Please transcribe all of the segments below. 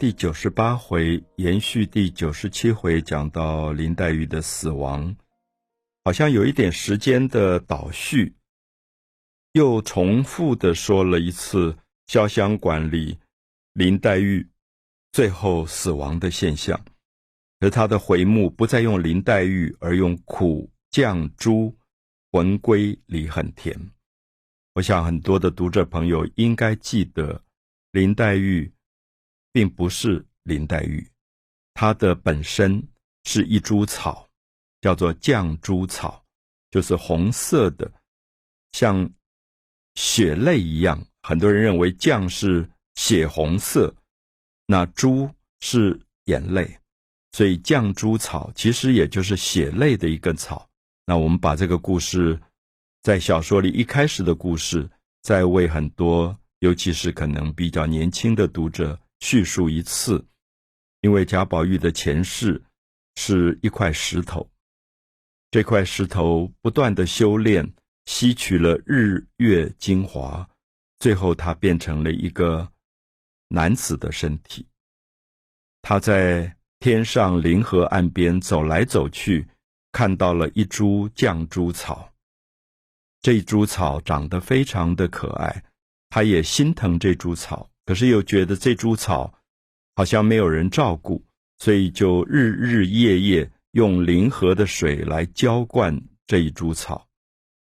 》第九十八回延续第九十七回，讲到林黛玉的死亡，好像有一点时间的倒叙，又重复的说了一次潇湘馆里林黛玉最后死亡的现象。而他的回目不再用林黛玉，而用苦绛珠，魂归离恨天。我想很多的读者朋友应该记得林黛玉。并不是林黛玉，它的本身是一株草，叫做绛珠草，就是红色的，像血泪一样。很多人认为绛是血红色，那珠是眼泪，所以绛珠草其实也就是血泪的一个草。那我们把这个故事，在小说里一开始的故事，再为很多，尤其是可能比较年轻的读者。叙述一次，因为贾宝玉的前世是一块石头，这块石头不断的修炼，吸取了日月精华，最后他变成了一个男子的身体。他在天上灵河岸边走来走去，看到了一株绛珠草，这株草长得非常的可爱，他也心疼这株草。可是又觉得这株草好像没有人照顾，所以就日日夜夜用临河的水来浇灌这一株草。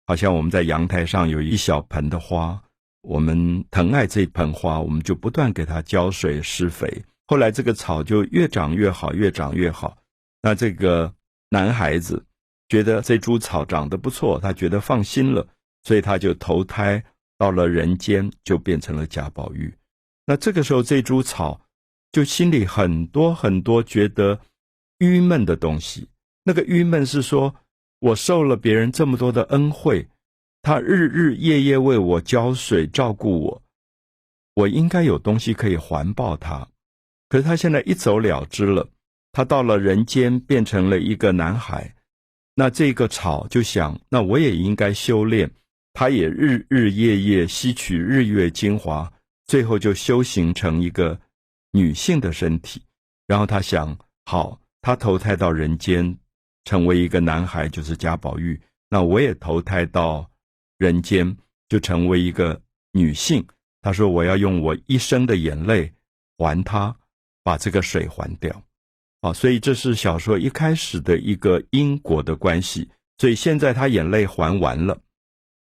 好像我们在阳台上有一小盆的花，我们疼爱这盆花，我们就不断给它浇水施肥。后来这个草就越长越好，越长越好。那这个男孩子觉得这株草长得不错，他觉得放心了，所以他就投胎到了人间，就变成了贾宝玉。那这个时候，这株草就心里很多很多觉得郁闷的东西。那个郁闷是说，我受了别人这么多的恩惠，他日日夜夜为我浇水照顾我，我应该有东西可以还报他。可是他现在一走了之了，他到了人间变成了一个男孩，那这个草就想，那我也应该修炼，他也日日夜夜吸取日月精华。最后就修行成一个女性的身体，然后他想，好，他投胎到人间，成为一个男孩，就是贾宝玉。那我也投胎到人间，就成为一个女性。他说，我要用我一生的眼泪还他，把这个水还掉。啊，所以这是小说一开始的一个因果的关系。所以现在他眼泪还完了，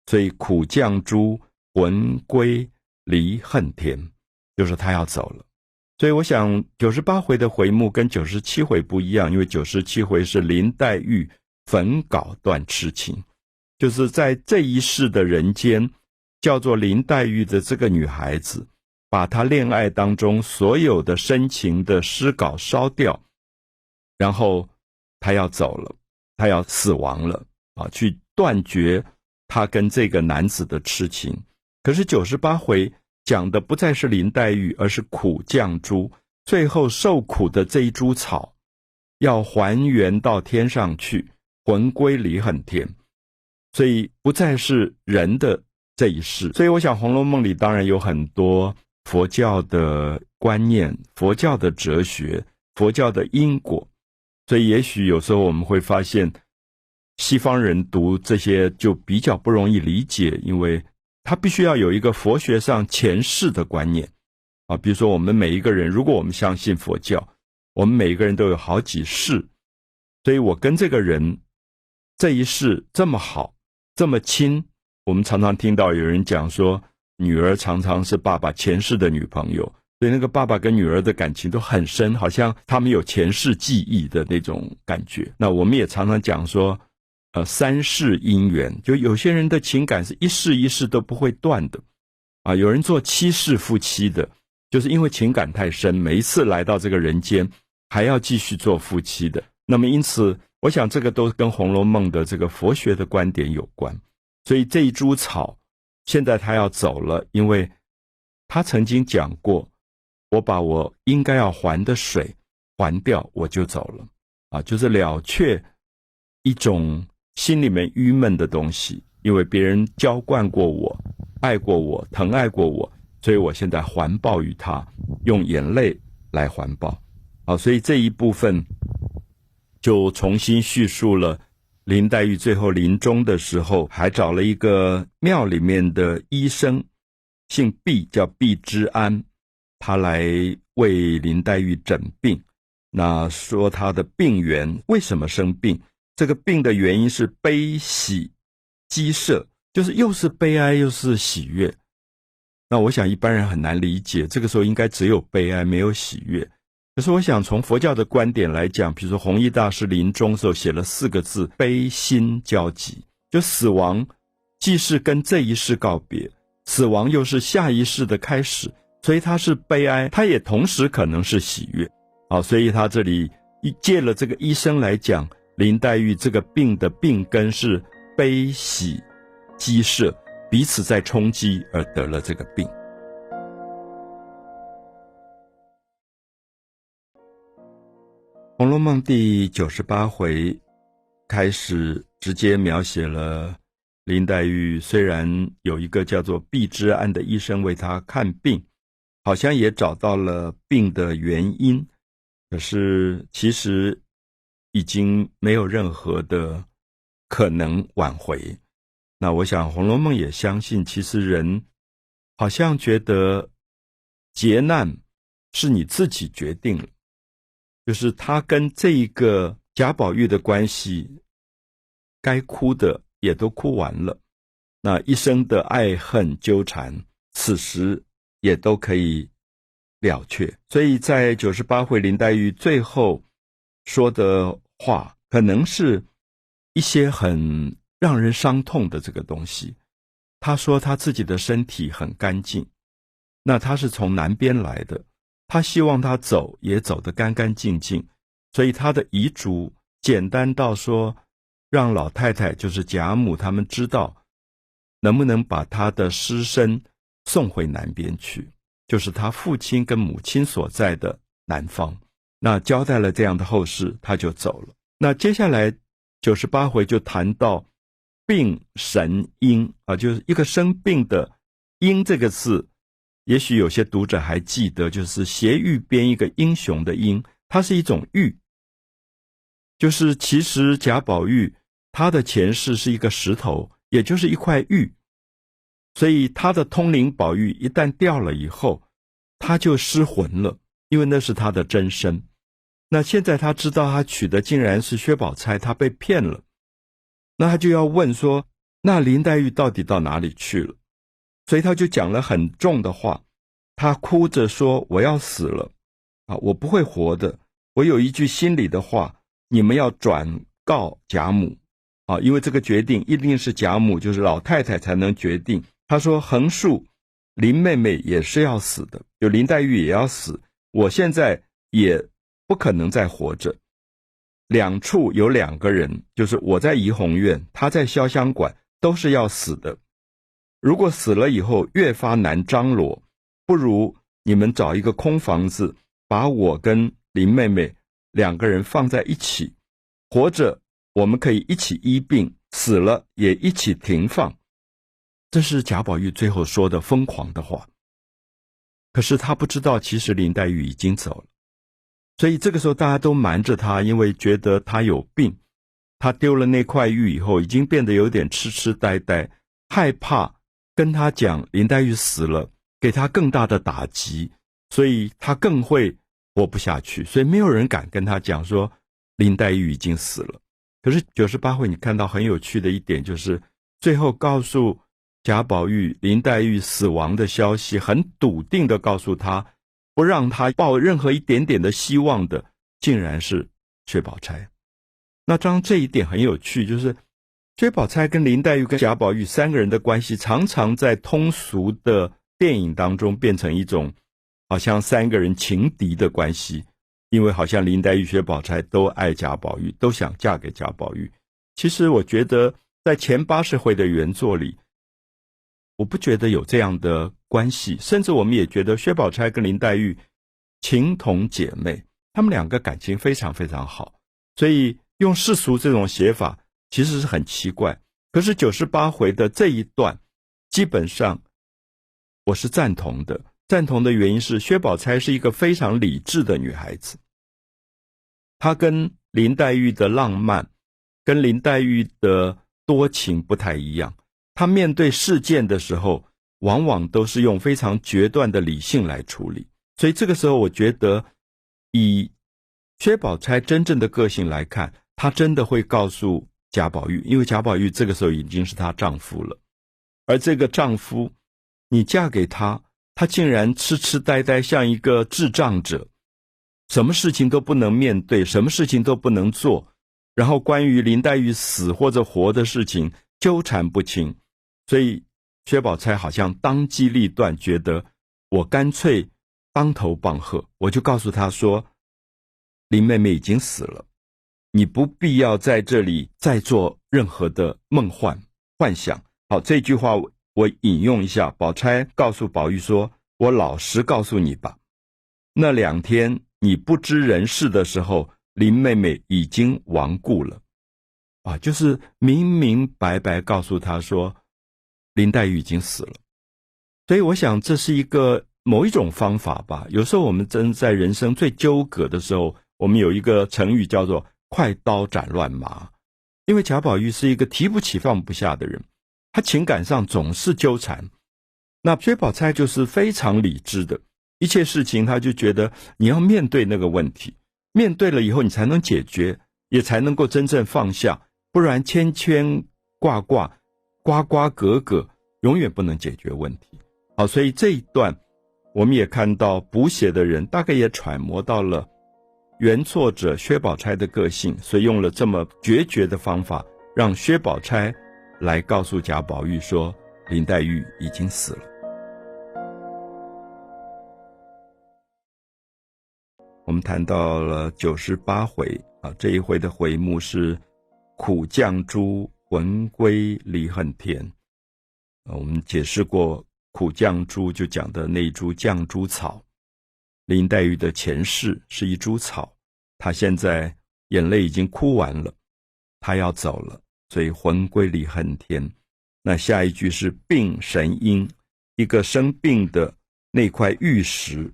所以苦绛珠魂归。离恨天，就是他要走了，所以我想九十八回的回目跟九十七回不一样，因为九十七回是林黛玉焚稿断痴情，就是在这一世的人间，叫做林黛玉的这个女孩子，把她恋爱当中所有的深情的诗稿烧掉，然后她要走了，她要死亡了啊，去断绝她跟这个男子的痴情。可是九十八回讲的不再是林黛玉，而是苦绛珠。最后受苦的这一株草，要还原到天上去，魂归离恨天，所以不再是人的这一世。所以我想，《红楼梦》里当然有很多佛教的观念、佛教的哲学、佛教的因果。所以，也许有时候我们会发现，西方人读这些就比较不容易理解，因为。他必须要有一个佛学上前世的观念，啊，比如说我们每一个人，如果我们相信佛教，我们每一个人都有好几世，所以我跟这个人这一世这么好，这么亲，我们常常听到有人讲说，女儿常常是爸爸前世的女朋友，所以那个爸爸跟女儿的感情都很深，好像他们有前世记忆的那种感觉。那我们也常常讲说。呃，三世姻缘，就有些人的情感是一世一世都不会断的，啊，有人做七世夫妻的，就是因为情感太深，每一次来到这个人间，还要继续做夫妻的。那么，因此，我想这个都跟《红楼梦》的这个佛学的观点有关。所以这一株草，现在他要走了，因为他曾经讲过，我把我应该要还的水还掉，我就走了，啊，就是了却一种。心里面郁闷的东西，因为别人浇灌过我，爱过我，疼爱过我，所以我现在环抱于他，用眼泪来环抱。好，所以这一部分就重新叙述了林黛玉最后临终的时候，还找了一个庙里面的医生，姓毕，叫毕之安，他来为林黛玉诊病。那说他的病源为什么生病？这个病的原因是悲喜积舍，就是又是悲哀又是喜悦。那我想一般人很难理解，这个时候应该只有悲哀没有喜悦。可是我想从佛教的观点来讲，比如说弘一大师临终时候写了四个字：悲心交集，就死亡既是跟这一世告别，死亡又是下一世的开始，所以它是悲哀，它也同时可能是喜悦。好，所以他这里一借了这个医生来讲，林黛玉这个病的病根是悲喜积舍，彼此在冲击而得了这个病。《红楼梦》第九十八回开始直接描写了林黛玉，虽然有一个叫做毕之安的医生为她看病，好像也找到了病的原因。可是，其实已经没有任何的可能挽回。那我想，《红楼梦》也相信，其实人好像觉得劫难是你自己决定了，就是他跟这一个贾宝玉的关系，该哭的也都哭完了，那一生的爱恨纠缠，此时也都可以。了却，所以在九十八回林黛玉最后说的话，可能是一些很让人伤痛的这个东西。他说他自己的身体很干净，那他是从南边来的，他希望他走也走得干干净净，所以他的遗嘱简单到说，让老太太就是贾母他们知道，能不能把他的尸身送回南边去。就是他父亲跟母亲所在的南方，那交代了这样的后事，他就走了。那接下来九十八回就谈到病神婴啊，就是一个生病的“婴”这个字，也许有些读者还记得，就是斜玉编一个英雄的“英”，它是一种玉，就是其实贾宝玉他的前世是一个石头，也就是一块玉。所以他的通灵宝玉一旦掉了以后，他就失魂了，因为那是他的真身。那现在他知道他娶的竟然是薛宝钗，他被骗了，那他就要问说：那林黛玉到底到哪里去了？所以他就讲了很重的话，他哭着说：“我要死了，啊，我不会活的。我有一句心里的话，你们要转告贾母，啊，因为这个决定一定是贾母，就是老太太才能决定。”他说：“横竖林妹妹也是要死的，就林黛玉也要死。我现在也不可能再活着。两处有两个人，就是我在怡红院，他在潇湘馆，都是要死的。如果死了以后越发难张罗，不如你们找一个空房子，把我跟林妹妹两个人放在一起。活着我们可以一起医病，死了也一起停放。”这是贾宝玉最后说的疯狂的话，可是他不知道，其实林黛玉已经走了，所以这个时候大家都瞒着他，因为觉得他有病，他丢了那块玉以后，已经变得有点痴痴呆呆，害怕跟他讲林黛玉死了，给他更大的打击，所以他更会活不下去，所以没有人敢跟他讲说林黛玉已经死了。可是九十八回，你看到很有趣的一点就是，最后告诉。贾宝玉、林黛玉死亡的消息，很笃定的告诉他，不让他抱任何一点点的希望的，竟然是薛宝钗。那当这一点很有趣，就是薛宝钗跟林黛玉跟贾宝玉三个人的关系，常常在通俗的电影当中变成一种好像三个人情敌的关系，因为好像林黛玉、薛宝钗都爱贾宝玉，都想嫁给贾宝玉。其实我觉得，在前八十回的原作里。我不觉得有这样的关系，甚至我们也觉得薛宝钗跟林黛玉情同姐妹，她们两个感情非常非常好，所以用世俗这种写法其实是很奇怪。可是九十八回的这一段，基本上我是赞同的，赞同的原因是，薛宝钗是一个非常理智的女孩子。她跟林黛玉的浪漫，跟林黛玉的多情不太一样。她面对事件的时候，往往都是用非常决断的理性来处理。所以这个时候，我觉得以薛宝钗真正的个性来看，她真的会告诉贾宝玉，因为贾宝玉这个时候已经是她丈夫了，而这个丈夫，你嫁给他。他竟然痴痴呆呆，像一个智障者，什么事情都不能面对，什么事情都不能做，然后关于林黛玉死或者活的事情纠缠不清，所以薛宝钗好像当机立断，觉得我干脆当头棒喝，我就告诉他说：“林妹妹已经死了，你不必要在这里再做任何的梦幻幻想。”好，这句话。我引用一下，宝钗告诉宝玉说：“我老实告诉你吧，那两天你不知人事的时候，林妹妹已经亡故了，啊，就是明明白白告诉他说，林黛玉已经死了。所以我想这是一个某一种方法吧。有时候我们真在人生最纠葛的时候，我们有一个成语叫做‘快刀斩乱麻’，因为贾宝玉是一个提不起放不下的人。”他情感上总是纠缠，那薛宝钗就是非常理智的，一切事情他就觉得你要面对那个问题，面对了以后你才能解决，也才能够真正放下，不然牵牵挂挂、呱呱格格，永远不能解决问题。好，所以这一段我们也看到补写的人大概也揣摩到了原作者薛宝钗的个性，所以用了这么决绝的方法，让薛宝钗。来告诉贾宝玉说，林黛玉已经死了。我们谈到了九十八回啊，这一回的回目是“苦绛珠魂归离恨天”。啊，我们解释过“苦绛珠”就讲的那株绛珠草，林黛玉的前世是一株草，她现在眼泪已经哭完了，她要走了。所以魂归离恨天，那下一句是病神瑛，一个生病的那块玉石，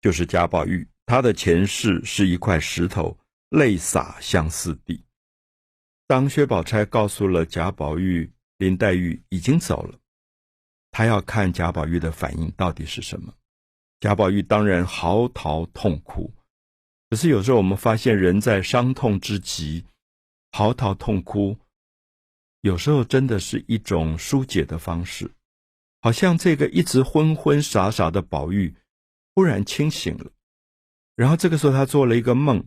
就是贾宝玉，他的前世是一块石头，泪洒相思地。当薛宝钗告诉了贾宝玉，林黛玉已经走了，他要看贾宝玉的反应到底是什么。贾宝玉当然嚎啕痛哭，可是有时候我们发现，人在伤痛之极。嚎啕痛哭，有时候真的是一种疏解的方式。好像这个一直昏昏傻傻的宝玉，忽然清醒了。然后这个时候他做了一个梦，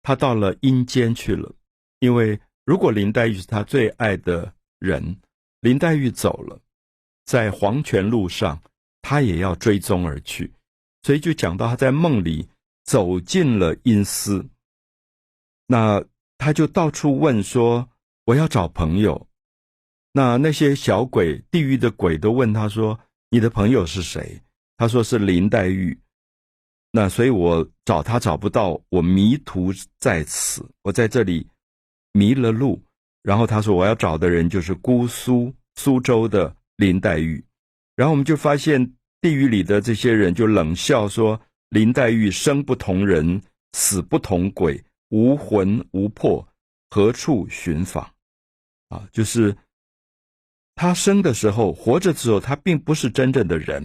他到了阴间去了。因为如果林黛玉是他最爱的人，林黛玉走了，在黄泉路上，他也要追踪而去。所以就讲到他在梦里走进了阴司。那。他就到处问说：“我要找朋友。”那那些小鬼、地狱的鬼都问他说：“你的朋友是谁？”他说：“是林黛玉。”那所以我找他找不到，我迷途在此，我在这里迷了路。然后他说：“我要找的人就是姑苏苏州的林黛玉。”然后我们就发现地狱里的这些人就冷笑说：“林黛玉生不同人，死不同鬼。”无魂无魄，何处寻访？啊，就是他生的时候，活着的时候，他并不是真正的人；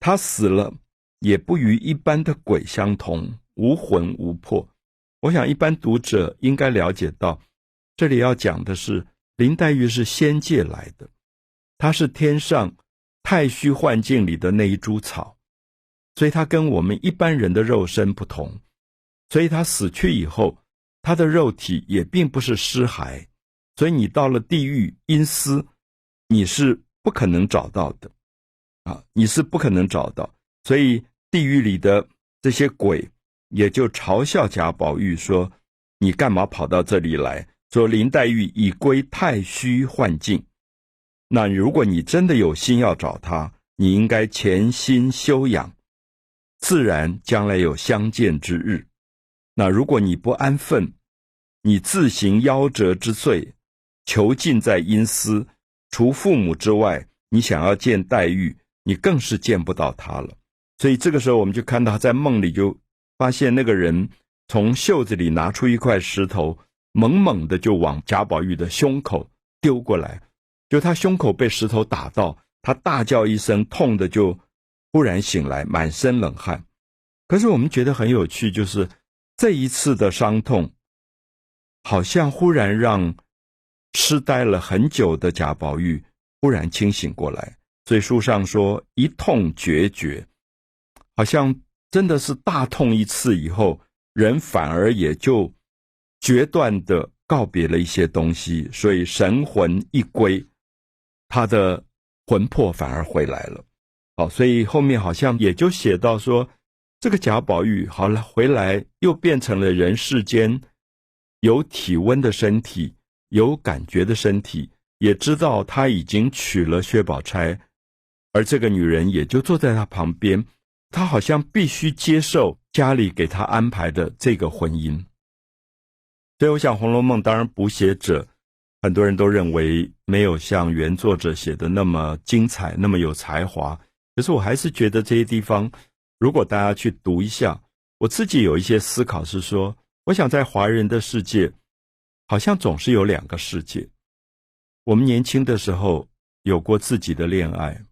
他死了，也不与一般的鬼相同，无魂无魄。我想，一般读者应该了解到，这里要讲的是林黛玉是仙界来的，她是天上太虚幻境里的那一株草，所以她跟我们一般人的肉身不同。所以他死去以后，他的肉体也并不是尸骸，所以你到了地狱阴司，你是不可能找到的，啊，你是不可能找到。所以地狱里的这些鬼也就嘲笑贾宝玉说：“你干嘛跑到这里来？说林黛玉已归太虚幻境。那如果你真的有心要找她，你应该潜心修养，自然将来有相见之日。”那如果你不安分，你自行夭折之罪，囚禁在阴司，除父母之外，你想要见黛玉，你更是见不到她了。所以这个时候，我们就看到在梦里就发现那个人从袖子里拿出一块石头，猛猛的就往贾宝玉的胸口丢过来，就他胸口被石头打到，他大叫一声，痛的就忽然醒来，满身冷汗。可是我们觉得很有趣，就是这一次的伤痛，好像忽然让痴呆了很久的贾宝玉忽然清醒过来。所以书上说一痛决绝，好像真的是大痛一次以后，人反而也就决断的告别了一些东西，所以神魂一归，他的魂魄反而回来了。好，所以后面好像也就写到说，这个贾宝玉好了回来，又变成了人世间有体温的身体，有感觉的身体，也知道他已经娶了薛宝钗。而这个女人也就坐在他旁边，他好像必须接受家里给他安排的这个婚姻。所以，我想《红楼梦》当然补写者很多人都认为没有像原作者写的那么精彩、那么有才华。可是，我还是觉得这些地方，如果大家去读一下，我自己有一些思考是说，我想在华人的世界，好像总是有两个世界。我们年轻的时候有过自己的恋爱。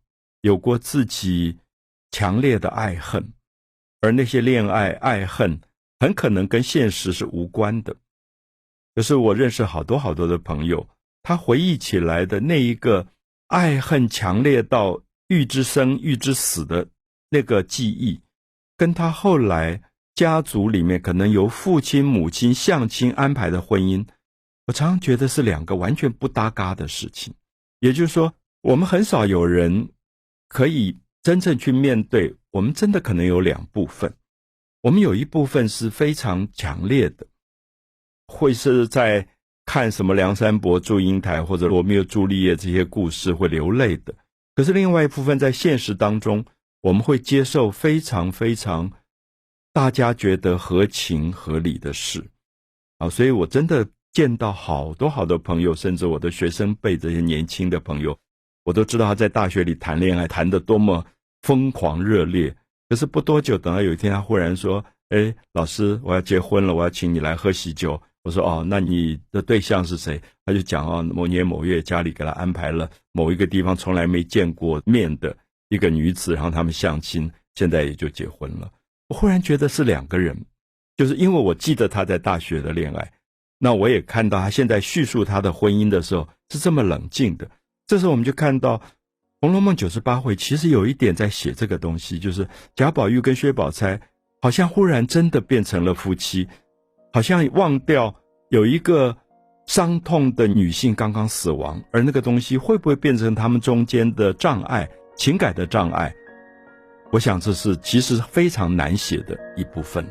有过自己强烈的爱恨，而那些恋爱爱恨很可能跟现实是无关的。可是我认识好多好多的朋友，他回忆起来的那一个爱恨强烈到欲之生欲之死的那个记忆，跟他后来家族里面可能由父亲母亲相亲安排的婚姻，我常常觉得是两个完全不搭嘎的事情。也就是说，我们很少有人。可以真正去面对，我们真的可能有两部分，我们有一部分是非常强烈的，会是在看什么梁山伯、祝英台或者罗密欧、朱丽叶这些故事会流泪的。可是另外一部分在现实当中，我们会接受非常非常大家觉得合情合理的事啊。所以我真的见到好多好多朋友，甚至我的学生辈这些年轻的朋友。我都知道他在大学里谈恋爱谈得多么疯狂热烈，可是不多久，等到有一天他忽然说：“哎，老师，我要结婚了，我要请你来喝喜酒。”我说：“哦，那你的对象是谁？”他就讲：“哦，某年某月家里给他安排了某一个地方从来没见过面的一个女子，然后他们相亲，现在也就结婚了。”我忽然觉得是两个人，就是因为我记得他在大学的恋爱，那我也看到他现在叙述他的婚姻的时候是这么冷静的。这时候我们就看到，《红楼梦》九十八回其实有一点在写这个东西，就是贾宝玉跟薛宝钗好像忽然真的变成了夫妻，好像忘掉有一个伤痛的女性刚刚死亡，而那个东西会不会变成他们中间的障碍、情感的障碍？我想这是其实非常难写的一部分。